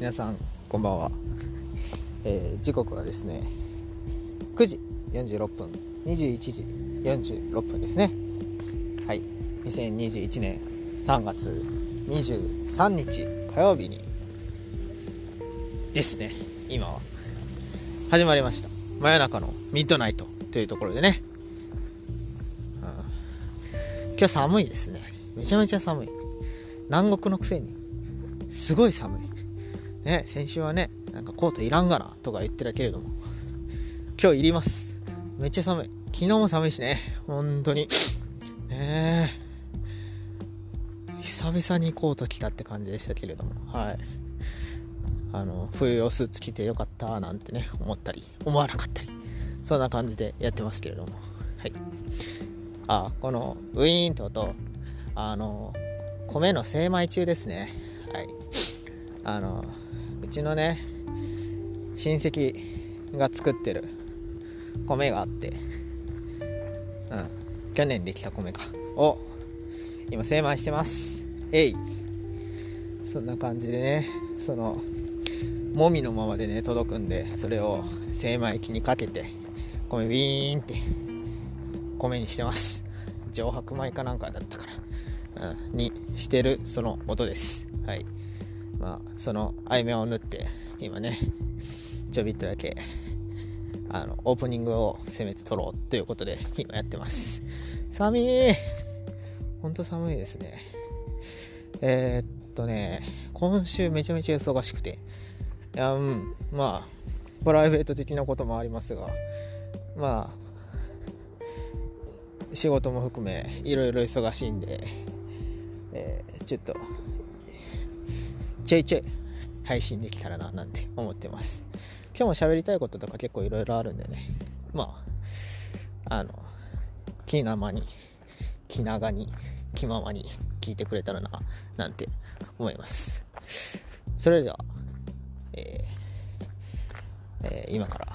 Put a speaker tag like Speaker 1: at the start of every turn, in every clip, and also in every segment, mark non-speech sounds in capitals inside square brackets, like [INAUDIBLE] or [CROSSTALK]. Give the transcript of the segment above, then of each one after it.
Speaker 1: 皆さんこんばんは、[LAUGHS] えー、時刻はですね9時46分21時46分ですね。はい。2021年3月23日火曜日にですね。今は。始まりました。真夜中のミッドナイトというところでね、うん、今日寒いですね。めちゃめちゃ寒い。南国のくせに。すごい寒い。ね先週はねなんかコートいらんがなとか言ってたけれども今日いります。めっちゃ寒い。昨日も寒いしね。本当に。ね久々にコート着たって感じでしたけれども。はい。あの冬用スーツ着てよかったなんてね思ったり思わなかったり。そんな感じでやってますけれども。はい。あこのウィーンと音。あの米の精米中ですね。はい。あのちのね親戚が作ってる米があってうん去年できた米かを今精米してますえいそんな感じでねそのもみのままでね届くんでそれを精米機にかけて米ウィーンって米にしてます上白米かなんかだったからうん、にしてるその音です。はい。まあ、その合間を縫って、今ね、ちょびっとだけ、あの、オープニングを攻めて撮ろうということで、今やってます。寒いほんと寒いですね。えー、っとね、今週めちゃめちゃ忙しくて、いや、うん、まあ、プライベート的なこともありますが、まあ、仕事も含めいろいろ忙しいんで、えー、ちょっとちょいちょい配信できたらななんて思ってます。今日も喋りたいこととか結構いろいろあるんでね。まああの気生に気長に気ままに聞いてくれたらななんて思います。それでは、えーえー、今から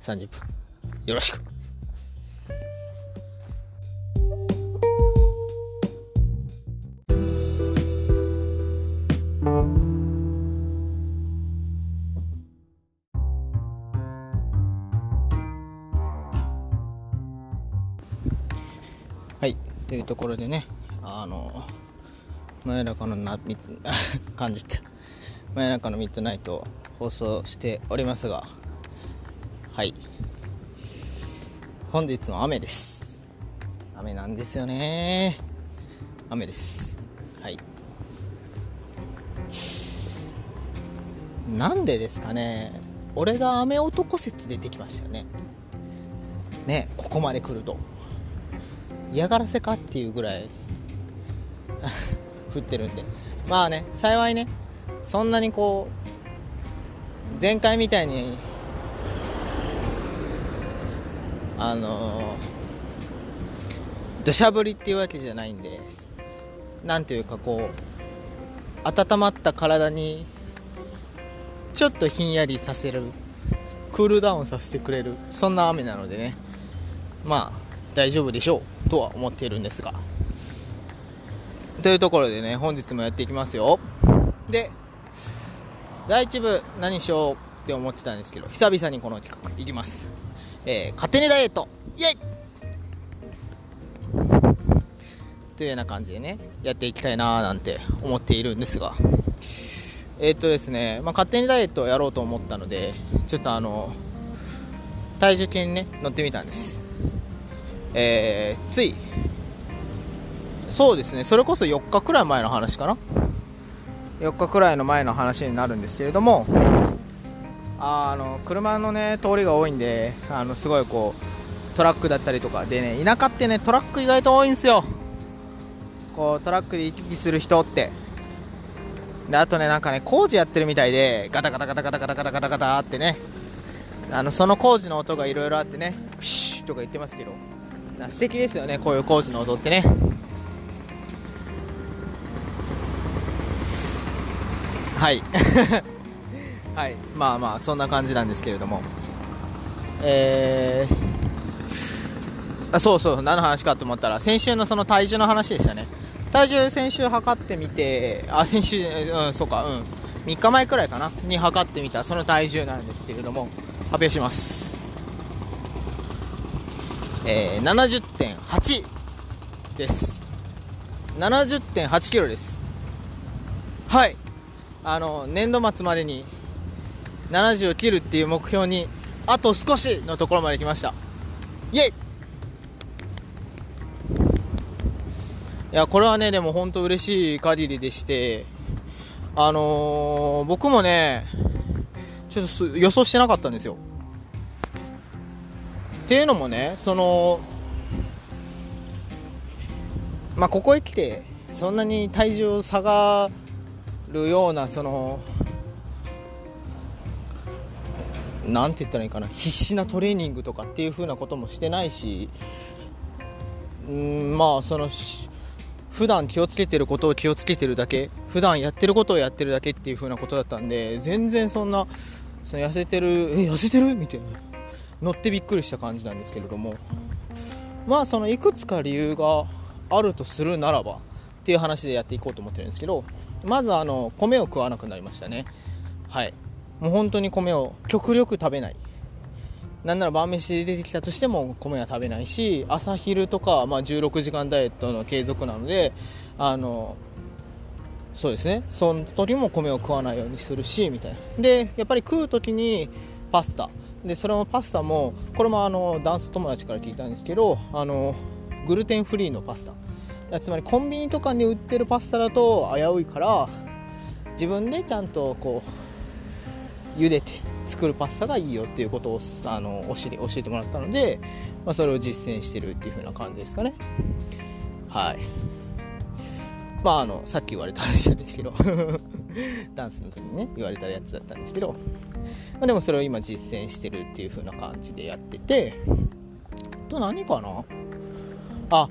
Speaker 1: 30分。よろしく。というところでねあの真夜中のな [LAUGHS] 感じて真夜中のミッドナイトを放送しておりますがはい。本日の雨です。雨なんですよね。雨です。はい。なんでですかね。俺が雨男説出てきましたよね。ねここまで来ると。嫌がらせかっていうぐらい [LAUGHS] 降ってるんで。まあね幸いねそんなにこう前回みたいにあの土砂降りっていうわけじゃないんでなんていうかこう温まった体にちょっとひんやりさせるクールダウンさせてくれるそんな雨なのでね。まあ大丈夫でしょうとは思っているんですが。というところでね本日もやっていきますよ。で第1部何しようって思ってたんですけど久々にこの企画いきます、えー、勝手にダイエット。イエイ!というような感じでねやっていきたいなーなんて思っているんですが。えー、っとですね、まあ、勝手にダイエットをやろうと思ったのでちょっとあの体重計にね乗ってみたんです。えー、ついそうですねそれこそ4日くらい前の話かな。4日くらいの前の話になるんですけれどもあの車のね通りが多いんであのすごいこうトラックだったりとかでね田舎ってねトラック意外と多いんですよ。こうトラックで行き来する人って。であとねなんかね工事やってるみたいでガタガタガタガタガタガタガタガタってね。あのその工事の音がいろいろあってねプシュとか言ってますけど。素敵ですよねこういう工事の音ってね。はい。[LAUGHS] はい。まあまあそんな感じなんですけれども。えー、あそうそう何の話かと思ったら先週のその体重の話でしたね。体重先週測ってみてあ先週うんそうかうん。3日前くらいかな？に測ってみたその体重なんですけれども発表します。えー、70.8です。70.8キロです。はい。あの年度末までに70を切るっていう目標にあと少しのところまで来ました。イエイ！いやこれはねでも本当嬉しい限りでしてあのー、僕もねちょっと予想してなかったんですよ。っていうのもねそのまあここへ来てそんなに体重差がるようなそのなんて言ったらいいかな必死なトレーニングとかっていう風なこともしてないしうんまあその普段気をつけてることを気をつけてるだけ普段やってることをやってるだけっていう風なことだったんで全然そんなその痩せてるえ痩せてる？みたいな。乗ってびっくりした感じなんですけれども。まあそのいくつか理由があるとするならばっていう話でやっていこうと思ってるんですけどまずあの米を食わなくなりましたね。はい。もう本当に米を極力食べない。なんなら晩飯で出てきたとしても米は食べないし朝昼とか、まあ、16時間ダイエットの継続なのであのそうですね。その時も米を食わないようにするしみたいな。でやっぱり食う時にパスタ。でそれもパスタもこれもあのダンス友達から聞いたんですけどあのグルテンフリーのパスタ。つまりコンビニとかに売ってるパスタだと危ういから自分でちゃんとこう茹でて作るパスタがいいよっていうことをあの教え教えてもらったので、まあ、それを実践してるっていう風な感じですかね。はい。まああのさっき言われた話なんですけど。[LAUGHS] ダンスの時にね言われたやつだったんですけど、まあ、でもそれを今実践してるっていう風な感じでやっててと何かな？あ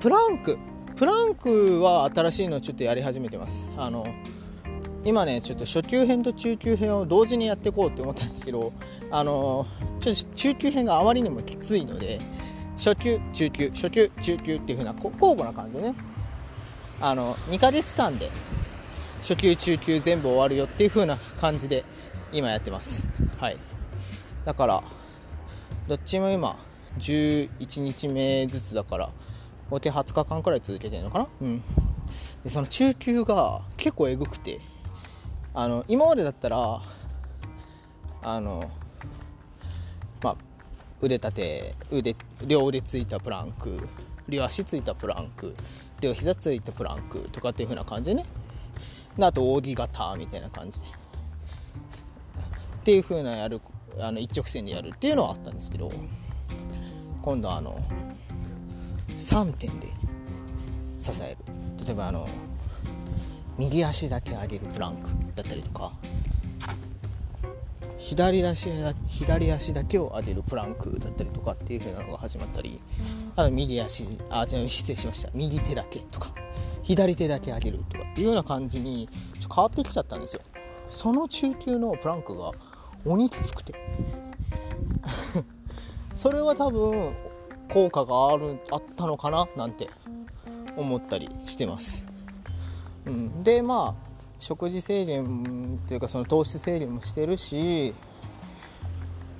Speaker 1: プランク。プランクは新しいのちょっとやり始めてます。あの今ねちょっと初級編と中級編を同時にやっていこうって思ったんですけどあのちょっと中級編があまりにもきついので初級中級初級中級っていう風な交互な感じでね。あの2ヶ月間で初級中級全部終わるよっていう風な感じで今やってます。はい。だからどっちも今11日目ずつだから合計20日間くらい続けてるのかな？うん。でその中級が結構えぐくてあの今までだったらあのまあ腕立て腕両腕ついたプランク両足ついたプランク両膝ついたプランクとかっていう風な感じでね。であと扇形みたいな感じで。っていう風なやるあの一直線でやるっていうのはあったんですけど今度はあの3点で支える。例えばあの右足だけ上げるプランクだったりとか左足左足だけを上げるプランクだったりとかっていう風なのが始まったりあと右足あ違う失礼しました。右手だけとか左手だけ上げるとかっていうような感じにちょ変わってきちゃったんですよ。その中級のプランクが鬼きつくて。[LAUGHS] それは多分効果があるあったのかな？なんて思ったりしてます。うん、でまあ食事制限というかその糖質制限もしてるし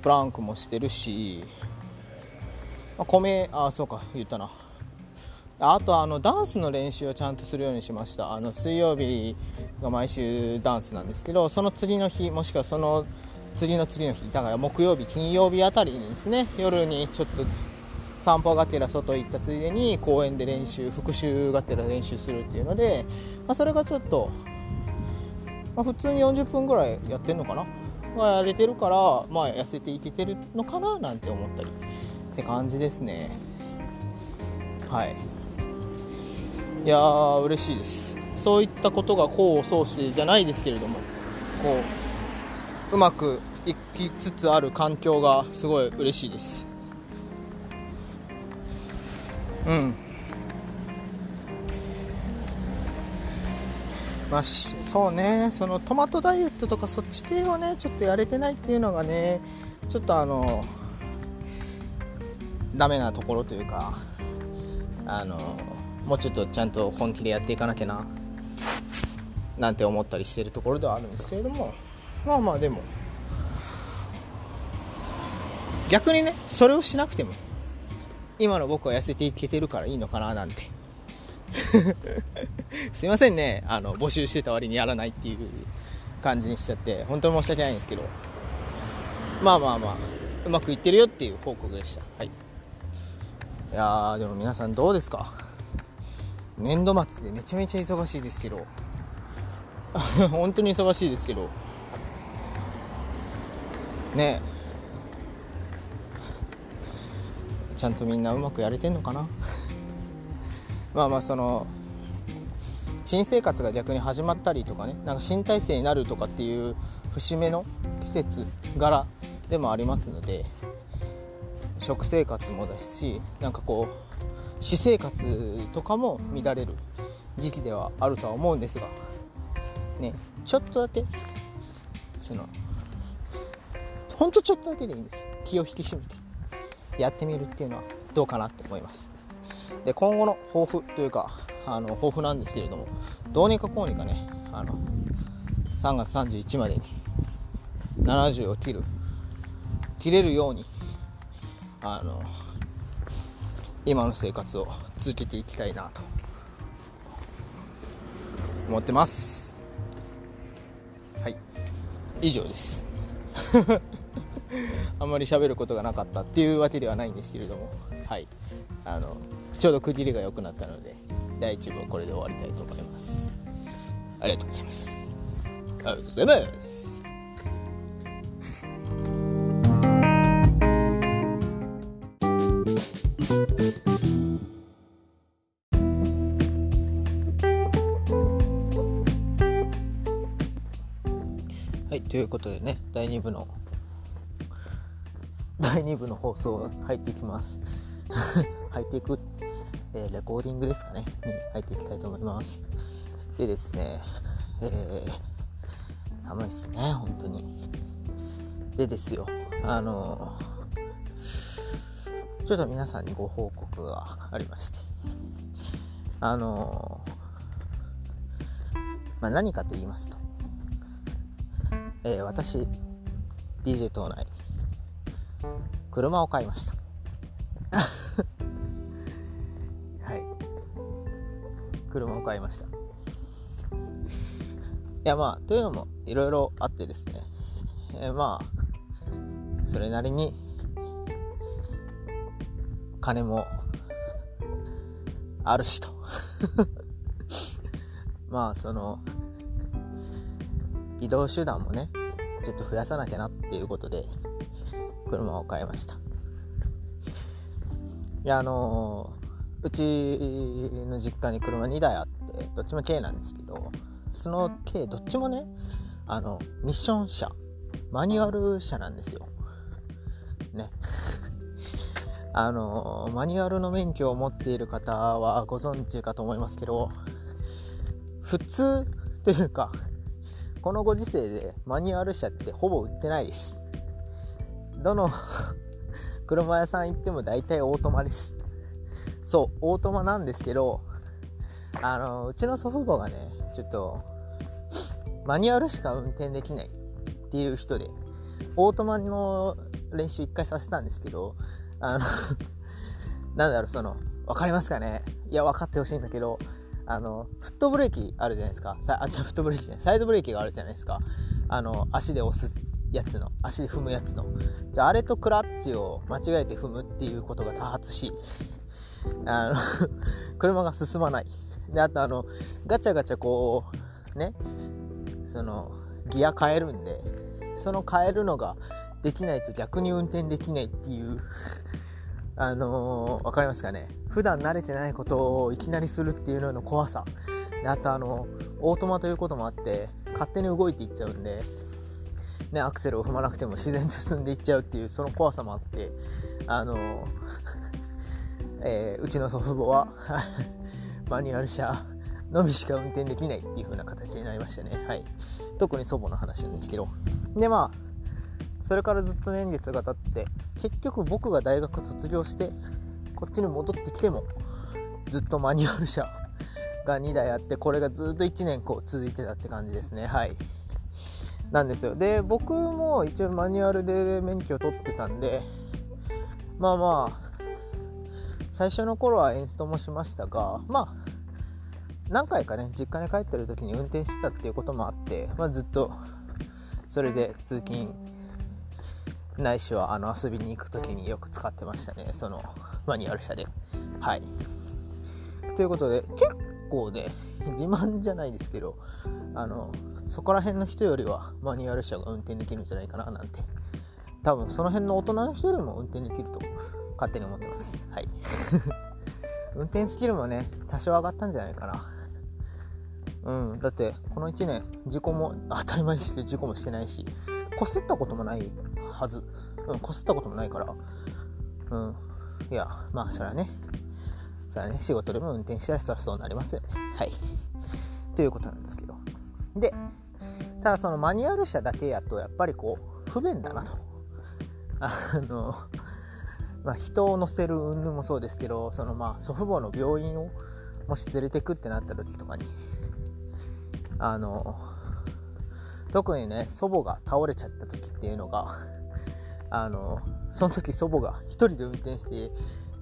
Speaker 1: プランクもしてるし、まあ、米あそうか言ったな。あとあのダンスの練習をちゃんとするようにしました。あの水曜日が毎週ダンスなんですけどその次の日もしくはその次の次の日だから木曜日金曜日あたりにですね夜にちょっと散歩がてら外行ったついでに公園で練習復習がてら練習するっていうので、まあ、それがちょっと、まあ、普通に40分ぐらいやってるのかな、まあ、やれてるから、まあ、痩せていけてるのかななんて思ったりって感じですね。はい。いやー嬉しいです。そういったことが功を奏してじゃないですけれどもこううまくいきつつある環境がすごい嬉しいです。うん。まあそうね。そのトマトダイエットとかそっち系はねちょっとやれてないっていうのがねちょっとあのダメなところというかあのもうちょっとちゃんと本気でやっていかなきゃななんて思ったりしてるところではあるんですけれども。まあまあでも。逆にねそれをしなくても今の僕は痩せていけてるからいいのかななんて。[LAUGHS] すいませんね。あの募集してた割にやらないっていう感じにしちゃって本当に申し訳ないんですけど。まあまあまあうまくいってるよっていう報告でした。はい。いやーでも皆さんどうですか？年度末でめちゃめちゃ忙しいですけど。[LAUGHS] 本当に忙しいですけど。ね。ちゃんとみんなうまくやれてんのかな？[LAUGHS] まあまあその新生活が逆に始まったりとかね。なんか新体制になるとかっていう節目の季節柄でもありますので食生活もですしなんかこう私生活とかも乱れる時期ではあるとは思うんですが。ね。ちょっとだけそのほんとちょっとだけでいいんです。気を引き締めてやってみるっていうのはどうかなと思います。で今後の抱負というかあの抱負なんですけれどもどうにかこうにかねあの3月31までに70を切る切れるようにあの今の生活を続けていきたいなと思ってます。はい。以上です。[LAUGHS] あんまり喋ることがなかったっていうわけではないんですけれども。はい。あのちょうど区切りが良くなったので第1部はこれで終わりたいと思います。ありがとうございます。ありがとうございます。はいということでね第2部の第2部の放送入っていきます。[LAUGHS] 入っていく、えー、レコーディングですかね。に入っていきたいと思います。でですねえー、寒いっすね本当に。でですよあのちょっと皆さんにご報告がありまして。あのまあ、何かと言いますと、え、私 DJ 島内車を買いました。[LAUGHS] はい。車を買いました。いやまあというのもいろいろあってですね、えー、まあそれなりに金もあるしと。[LAUGHS] まあその移動手段もねちょっと増やさなきゃなっていうことで車を買いました。いやあのー、うちの実家に車2台あってどっちも軽なんですけどその軽どっちもねあのミッション車マニュアル車なんですよ。ね。[LAUGHS] あのマニュアルの免許を持っている方はご存知かと思いますけど普通というかこのご時世でマニュアル車ってほぼ売ってないです。どの [LAUGHS] 車屋さん行っても大体オートマです。そう、オートマなんですけど、あの、うちの祖父母がね、ちょっと、マニュアルしか運転できないっていう人で、オートマの練習一回させたんですけど、あの [LAUGHS] なんだろう、その、わかりますかね？いや、分かってほしいんだけど、あの、フットブレーキあるじゃないですか。あ、じゃフットブレーキじゃない、サイドブレーキがあるじゃないですか。あの、足で押すやつの足で踏むやつの。じゃああれとクラッチを間違えて踏むっていうことが多発しあの [LAUGHS] 車が進まない。であとあのガチャガチャこうねそのギア変えるんでその変えるのができないと逆に運転できないっていう [LAUGHS] あのー、分かりますかね？普段慣れてないことをいきなりするっていうのの怖さ。であとあのオートマということもあって勝手に動いていっちゃうんでね、アクセルを踏まなくても自然と進んでいっちゃうっていうその怖さもあってあの、[LAUGHS] えー、うちの祖父母は [LAUGHS] マニュアル車のみしか運転できないっていう風な形になりましたね。はい。特に祖母の話なんですけど。でまあそれからずっと年月が経って結局僕が大学卒業してこっちに戻ってきてもずっとマニュアル車が2台あってこれがずっと1年こう続いてたって感じですね。はい。なんですよ。で僕も一応マニュアルで免許を取ってたんでまあまあ最初の頃はエンストもしましたがまあ何回かね実家に帰ってる時に運転してたっていうこともあって、まあ、ずっとそれで通勤ないしはあの遊びに行く時によく使ってましたねそのマニュアル車で。はい。ということで結構ね自慢じゃないですけどあのそこら辺の人よりはマニュアル車が運転できるんじゃないかななんて。多分その辺の大人の人よりも運転できると勝手に思ってます。はい。[LAUGHS] 運転スキルもね多少上がったんじゃないかな。うん。だってこの1年事故も当たり前ですけど事故もしてないしこすったこともないはず。うんこすったこともないから。うん。いやまあそれはね。それはね仕事でも運転したらそりゃそうなりますよね。はい。ということなんですけど。でただそのマニュアル車だけやとやっぱりこう不便だなと。[LAUGHS] あのまあ、人を乗せる云々もそうですけどそのまあ祖父母の病院をもし連れてくってなった時とかにあの特にね祖母が倒れちゃった時っていうのがあのその時祖母が1人で運転して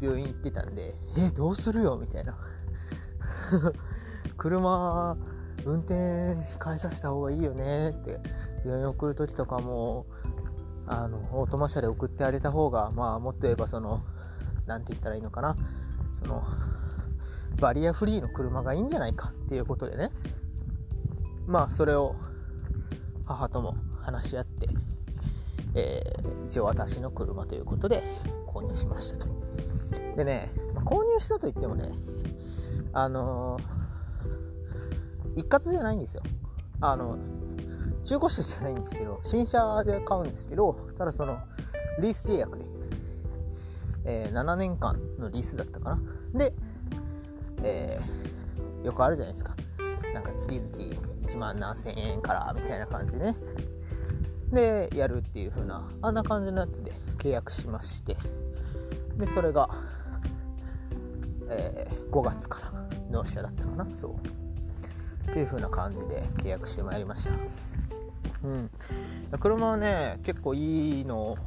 Speaker 1: 病院行ってたんでえどうするよ？みたいな。[LAUGHS] 車運転変えさせた方がいいよねって病院送る時とかもあのオートマ車で送ってあげた方がまあもっと言えばその何て言ったらいいのかな。そのバリアフリーの車がいいんじゃないかっていうことでね。まあそれを母とも話し合って、えー、一応私の車ということで購入しましたと。でね、まあ、購入したといってもねあのー、一括じゃないんですよあの中古車じゃないんですけど、新車で買うんですけど、ただその、リース契約で、えー、7年間のリースだったかな。で、えー、よくあるじゃないですか。なんか月々1万何千円からみたいな感じでね。で、やるっていう風な、あんな感じのやつで契約しまして、で、それが、えー、5月から納車だったかな。そう。っていう風な感じで契約してまいりました。うん、車はね結構いいの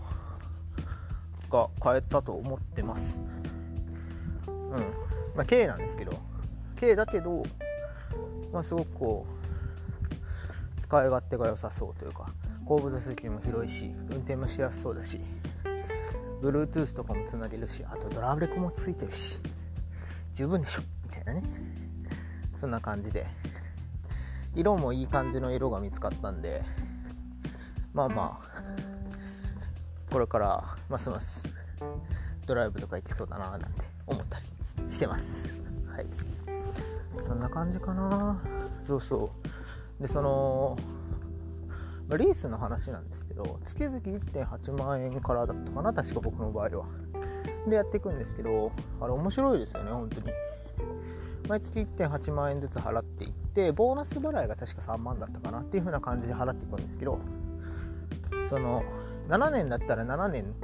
Speaker 1: が買えたと思ってます。うん。まあ軽なんですけど。軽だけどまあすごくこう使い勝手が良さそうというか後部座席も広いし運転もしやすそうだし Bluetooth とかもつなげるしあとドラレコもついてるし十分でしょ？みたいなね。そんな感じで。色もいい感じの色が見つかったんでまあまあこれからますますドライブとか行けそうだななんて思ったりしてます。はい。そんな感じかな。そうそう。でそのリースの話なんですけど月々1.8万円からだったかな確か僕の場合は。でやっていくんですけどあれ面白いですよね本当に。毎月1.8万円ずつ払っていってボーナス払いが確か3万だったかなっていう風な感じで払っていくんですけどその7年だったら7年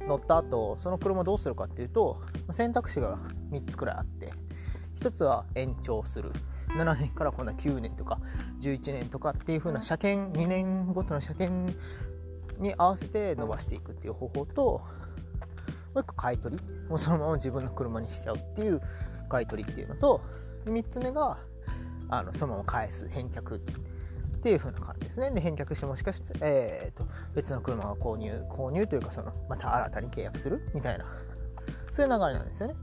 Speaker 1: 乗った後その車どうするかっていうと選択肢が3つくらいあって1つは延長する。7年から今度は9年とか11年とかっていう風な車検2年ごとの車検に合わせて伸ばしていくっていう方法ともう1個買い取りもうそのまま自分の車にしちゃうっていう買い取りっていうのと3つ目があのそのまま返す返却っていう風な感じですね。で、返却してもしかして、えーと、別の車を購入、購入というか、その、また新たに契約するみたいな、そういう流れなんですよね。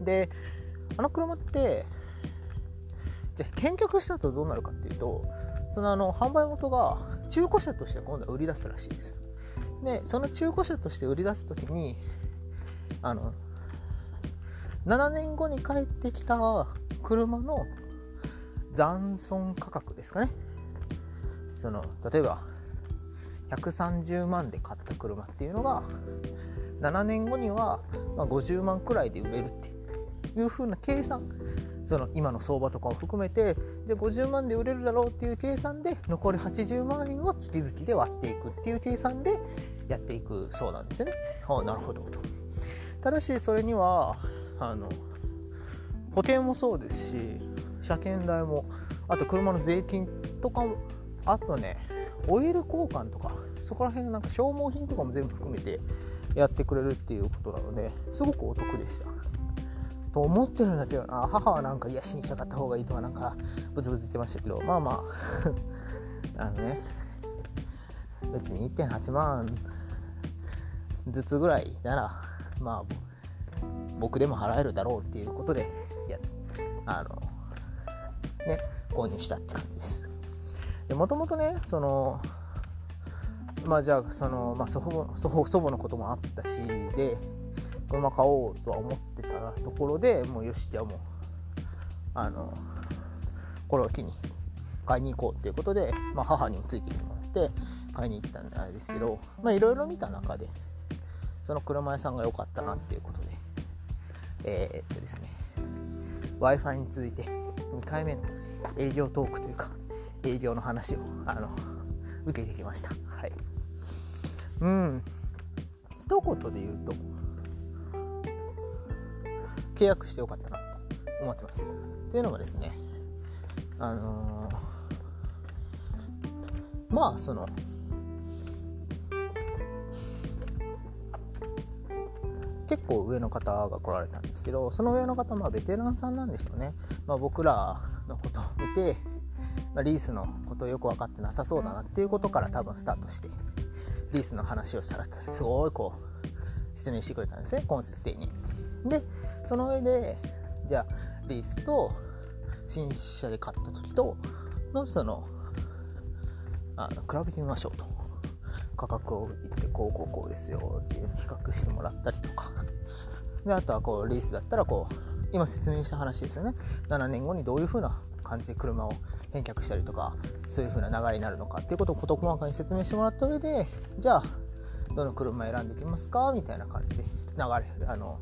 Speaker 1: で、あの車って、じゃ返却した後どうなるかっていうと、そのあの販売元が中古車として今度は売り出すらしいです。で、その中古車として売り出す時に、あの、7年後に帰ってきた車の残損価格ですかね。その例えば130万で買った車っていうのが7年後には50万くらいで売れるっていう風な計算。その今の相場とかを含めてじゃあ50万で売れるだろうっていう計算で残り80万円を月々で割っていくっていう計算でやっていくそうなんですよね。あなるほど。ただしそれにはあの保険もそうですし車検代もあと車の税金とかもあとねオイル交換とかそこら辺のなんか消耗品とかも全部含めてやってくれるっていうことなのですごくお得でした。と思ってるんだけどな母はなんか癒しにしたかった方がいいとかなんかブツブツ言ってましたけどまあまあ [LAUGHS] あのね別に1.8万ずつぐらいならまあ僕でも払えるだろうっていうことでいやあのね購入したって感じです。もともとねそのまあじゃあその、まあ、祖父祖父祖母のこともあったしで車買おうとは思ってたところでもうよしじゃあもうあのこれを機に買いに行こうっていうことで、まあ、母にもついてきてもらって買いに行ったんですけどいろいろ見た中でその車屋さんが良かったなっていうことでえー、っとですね w i f i に続いて2回目の営業トークというか営業の話をあの受けてきました。はい。うん。一言で言うと契約してよかったなって思ってます。っていうのもですねあのー、まあその結構上の方が来られたんですけどその上の方はベテランさんなんでしょうね、まあ、僕らのことを見て、まあ、リースのことよく分かってなさそうだなっていうことから多分スタートしてリースの話をしたらすごいこう説明してくれたんですね。今節的にでその上でじゃあリースと新車で買った時とのそのあの比べてみましょうと。価格を言ってこうこうこうですよっていうのを比較してもらったりとか。であとはこうリースだったらこう今説明した話ですよね。7年後にどういう風な感じで車を返却したりとかそういう風な流れになるのかっていうことを事細かに説明してもらった上でじゃあどの車選んでいきますか？みたいな感じで流れあの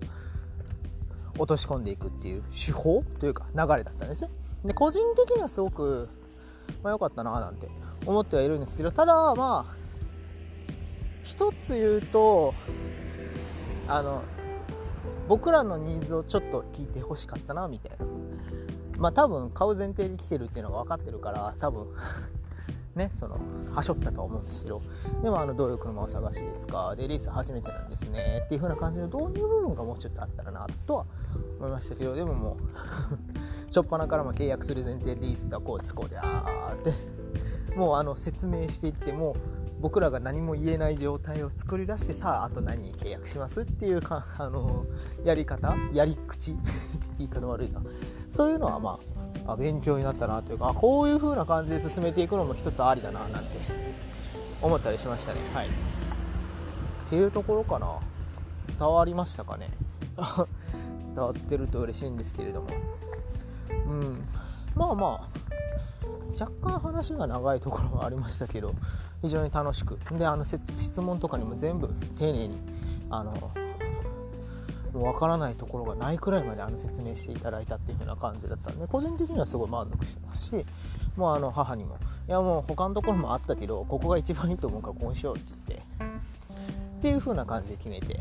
Speaker 1: 落とし込んでいくっていう手法というか流れだったんですね。で個人的にはすごくまあ、かったななんて思ってはいるんですけどただまあ一つ言うとあの僕らのニーズをちょっと聞いてほしかったなみたいな。まあ多分買う前提で来てるっていうのが分かってるから多分 [LAUGHS] ねそのはしょったとは思うんですけどでもあのどういう車を探しですか？でリース初めてなんですね。っていう風な感じの導入部分がもうちょっとあったらなとは思いましたけどでももう [LAUGHS] 初っ端からも契約する前提でリースとはこうですこうであーって。もうあの説明していってもう僕らが何も言えない状態を作り出してさああと何に契約しますっていうか [LAUGHS] あのやり方やり口 [LAUGHS] 言い方悪いな。そういうのはまああ勉強になったなというかこういう風な感じで進めていくのも一つありだななんて思ったりしましたね。はい。っていうところかな。伝わりましたかね？[LAUGHS] 伝わってると嬉しいんですけれども。うん。まあまあ若干話が長いところはありましたけど非常に楽しく。であの質問とかにも全部丁寧にあのもう分からないところがないくらいまであの説明していただいたっていう風な感じだったんで個人的にはすごい満足してますしもうあの母にも。いやもう他のところもあったけどここが一番いいと思うからこうしようっつってっていう風な感じで決めて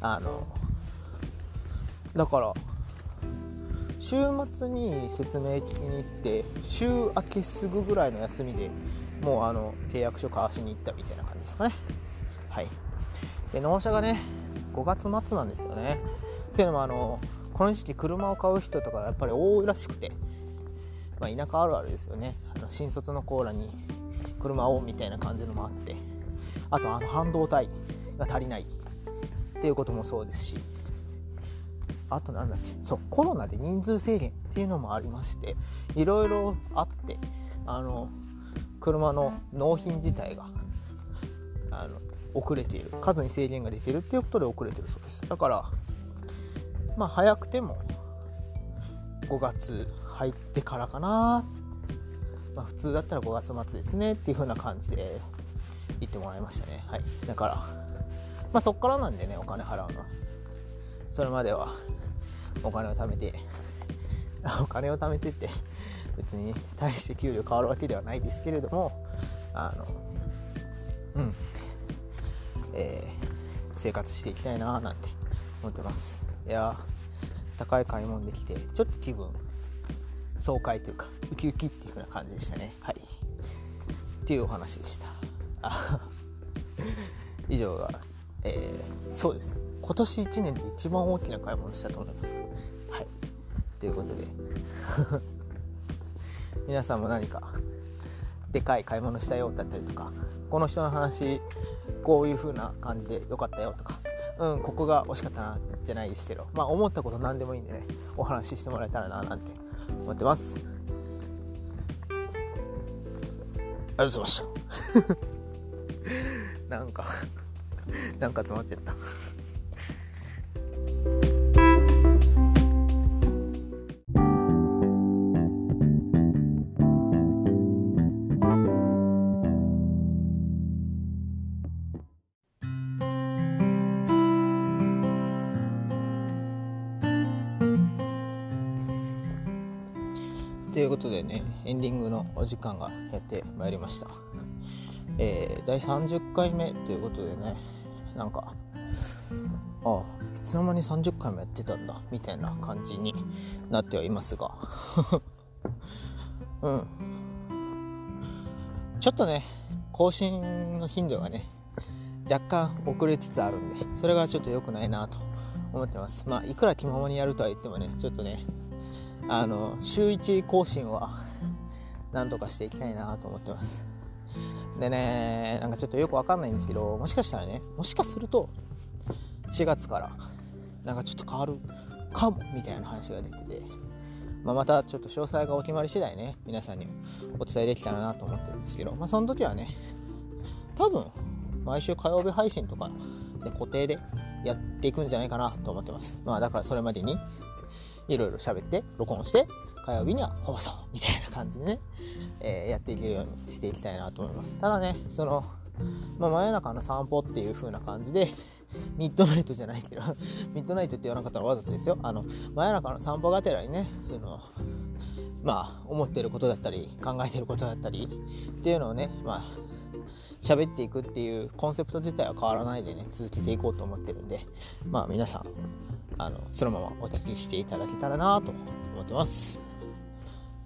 Speaker 1: あのだから週末に説明聞きに行って週明けすぐぐらいの休みでもうあの契約書交わしに行ったみたいな感じですかね。はい。で納車がね5月末なんですよね。っていうのもあのこの時期車を買う人とかやっぱり多いらしくて、まあ、田舎あるあるですよね。あの新卒のコーラに車をみたいな感じのもあって。あとあの半導体が足りないっていうこともそうですし。あと何だっけ。そうコロナで人数制限っていうのもありまして。いろいろあって。あの車の納品自体があの遅れている。数に制限が出てるっていうことで遅れてるそうです。だからまあ早くても5月入ってからかな、まあ、普通だったら5月末ですねっていう風な感じで言ってもらいましたね。はい。だからまあそっからなんでねお金払うのは。それまではお金を貯めて [LAUGHS] お金を貯めてって別に大して給料変わるわけではないですけれどもあのうん。えー、生活していきたいななんて思ってます。いや高い買い物できてちょっと気分爽快というかウキウキっていう風な感じでしたね。はい。っていうお話でした。あ [LAUGHS] 以上が、えー、そうです。ね今年1年で一番大きな買い物したと思います。はい。ということで。皆さんも何かでかい買い物したよだったりとかこの人の話こういう風な感じで良かったよとかうんここが惜しかったなじゃないですけどまあ思ったこと何でもいいんでねお話ししてもらえたらななんて思ってます。ありがとうございました。[LAUGHS] なんか [LAUGHS] なんか詰まっちゃった。時間がやってまいりました、えー、第30回目ということでねなんかあいつの間に30回もやってたんだみたいな感じになってはいますが。[LAUGHS] うん。ちょっとね更新の頻度がね若干遅れつつあるんでそれがちょっと良くないなと思ってます。まあいくら気ままにやるとは言ってもねちょっとねあの週1更新はなんとかしていきたいなと思ってます。でねなんかちょっとよくわかんないんですけどもしかしたらねもしかすると4月からなんかちょっと変わるかもみたいな話が出てて、まあ、またちょっと詳細がお決まり次第ね皆さんにお伝えできたらなと思ってるんですけど、まあ、その時はね多分毎週火曜日配信とかで固定でやっていくんじゃないかなと思ってます。まあだからそれまでにいろいろ喋って録音して火曜日には放送みたいな感じでね、[LAUGHS] えー、やっていけるようにしていきたいなと思います。ただねその、まあ、真夜中の散歩っていう風な感じで [LAUGHS] ミッドナイトじゃないけど [LAUGHS] ミッドナイトって言わなかったらわざとですよ。あの真夜中の散歩がてらにねそのまあ思ってることだったり考えてることだったりっていうのをねまあ喋っていくっていうコンセプト自体は変わらないでね続けていこうと思ってるんでまあ皆さんあのそのままお聞きしていただけたらなと思ってます。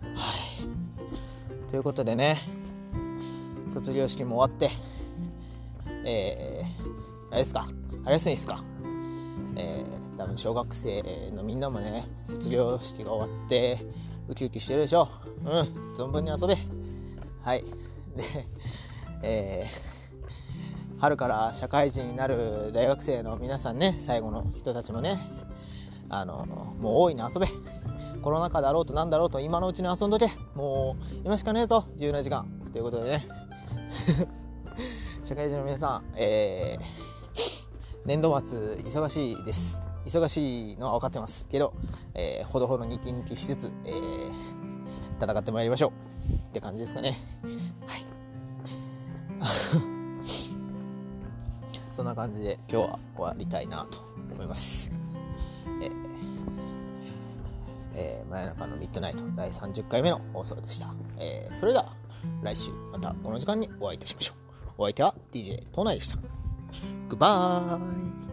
Speaker 1: はい、ということでね卒業式も終わってえー、あれですか？春休みですか？えー、多分小学生のみんなもね卒業式が終わってウキウキしてるでしょ？うん。存分に遊べ。はい。でえー、春から社会人になる大学生の皆さんね最後の人たちもねあのもう大いに遊べ。コロナ禍だろうとなんだろうと今のうちに遊んどけ。もう今しかねえぞ17時間。ということでね。[LAUGHS] 社会人の皆さん、えー、年度末忙しいです。忙しいのは分かってますけど、えー、ほどほどに息抜きしつつ、えー、戦ってまいりましょう。って感じですかね。はい。そんな感じで今日は終わりたいなと思います。えー、えー、真夜中のミッドナイト第30回目の放送でした、えー、それでは来週またこの時間にお会いいたしましょう。お相手は DJ 東内でしたグッバイ